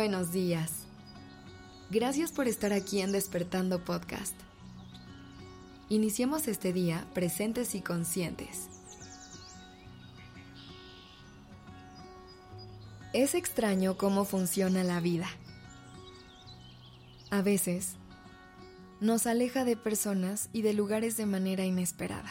buenos días. Gracias por estar aquí en Despertando Podcast. Iniciemos este día presentes y conscientes. Es extraño cómo funciona la vida. A veces, nos aleja de personas y de lugares de manera inesperada.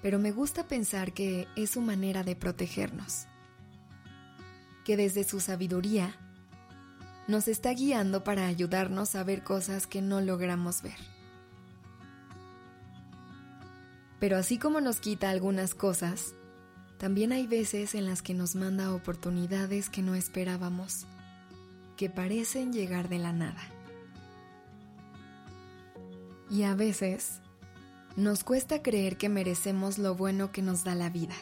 Pero me gusta pensar que es su manera de protegernos. Que desde su sabiduría nos está guiando para ayudarnos a ver cosas que no logramos ver. Pero así como nos quita algunas cosas, también hay veces en las que nos manda oportunidades que no esperábamos, que parecen llegar de la nada. Y a veces nos cuesta creer que merecemos lo bueno que nos da la vida.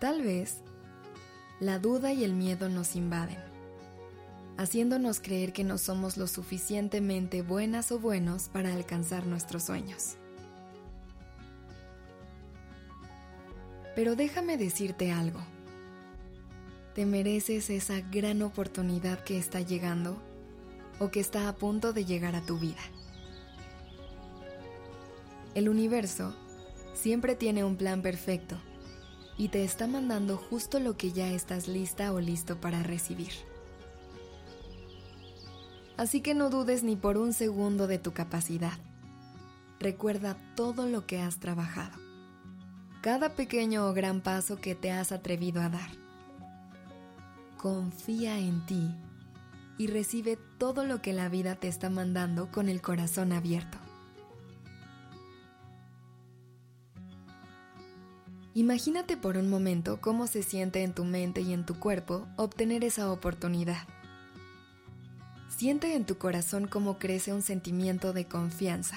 Tal vez la duda y el miedo nos invaden, haciéndonos creer que no somos lo suficientemente buenas o buenos para alcanzar nuestros sueños. Pero déjame decirte algo. Te mereces esa gran oportunidad que está llegando o que está a punto de llegar a tu vida. El universo siempre tiene un plan perfecto y te está mandando justo lo que ya estás lista o listo para recibir. Así que no dudes ni por un segundo de tu capacidad. Recuerda todo lo que has trabajado cada pequeño o gran paso que te has atrevido a dar. Confía en ti y recibe todo lo que la vida te está mandando con el corazón abierto. Imagínate por un momento cómo se siente en tu mente y en tu cuerpo obtener esa oportunidad. Siente en tu corazón cómo crece un sentimiento de confianza,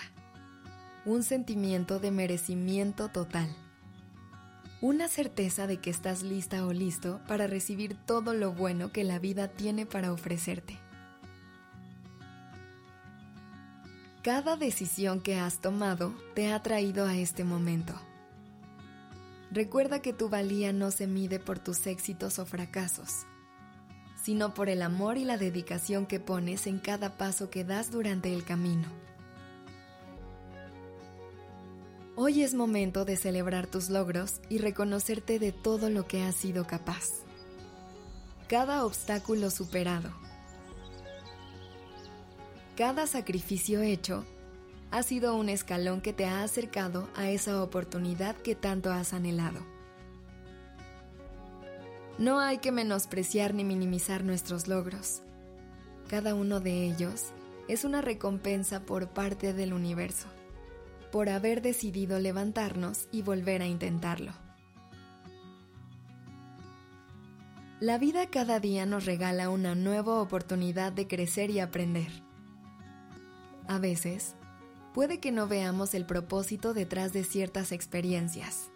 un sentimiento de merecimiento total una certeza de que estás lista o listo para recibir todo lo bueno que la vida tiene para ofrecerte. Cada decisión que has tomado te ha traído a este momento. Recuerda que tu valía no se mide por tus éxitos o fracasos, sino por el amor y la dedicación que pones en cada paso que das durante el camino. Hoy es momento de celebrar tus logros y reconocerte de todo lo que has sido capaz. Cada obstáculo superado. Cada sacrificio hecho ha sido un escalón que te ha acercado a esa oportunidad que tanto has anhelado. No hay que menospreciar ni minimizar nuestros logros. Cada uno de ellos es una recompensa por parte del universo por haber decidido levantarnos y volver a intentarlo. La vida cada día nos regala una nueva oportunidad de crecer y aprender. A veces, puede que no veamos el propósito detrás de ciertas experiencias,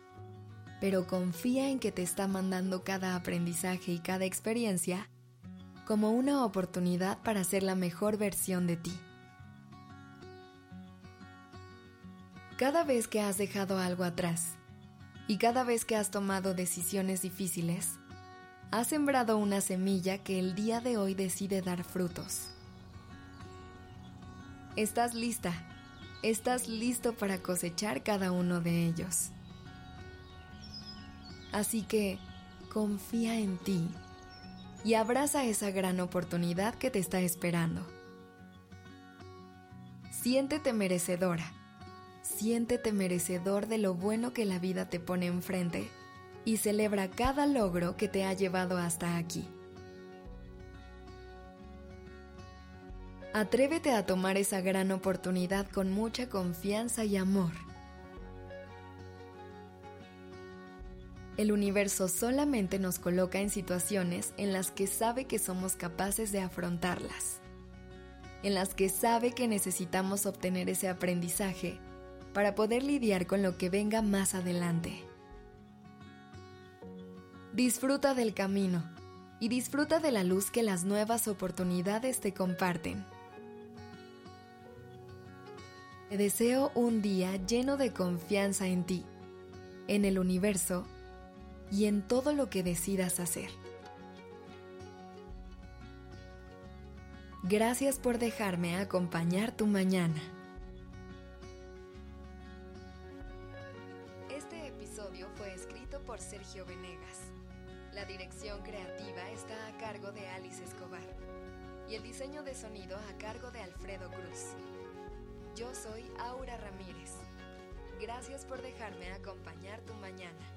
pero confía en que te está mandando cada aprendizaje y cada experiencia como una oportunidad para ser la mejor versión de ti. Cada vez que has dejado algo atrás y cada vez que has tomado decisiones difíciles, has sembrado una semilla que el día de hoy decide dar frutos. Estás lista, estás listo para cosechar cada uno de ellos. Así que confía en ti y abraza esa gran oportunidad que te está esperando. Siéntete merecedora siéntete merecedor de lo bueno que la vida te pone enfrente y celebra cada logro que te ha llevado hasta aquí. Atrévete a tomar esa gran oportunidad con mucha confianza y amor. El universo solamente nos coloca en situaciones en las que sabe que somos capaces de afrontarlas, en las que sabe que necesitamos obtener ese aprendizaje para poder lidiar con lo que venga más adelante. Disfruta del camino y disfruta de la luz que las nuevas oportunidades te comparten. Te deseo un día lleno de confianza en ti, en el universo y en todo lo que decidas hacer. Gracias por dejarme acompañar tu mañana. Este episodio fue escrito por Sergio Venegas. La dirección creativa está a cargo de Alice Escobar y el diseño de sonido a cargo de Alfredo Cruz. Yo soy Aura Ramírez. Gracias por dejarme acompañar tu mañana.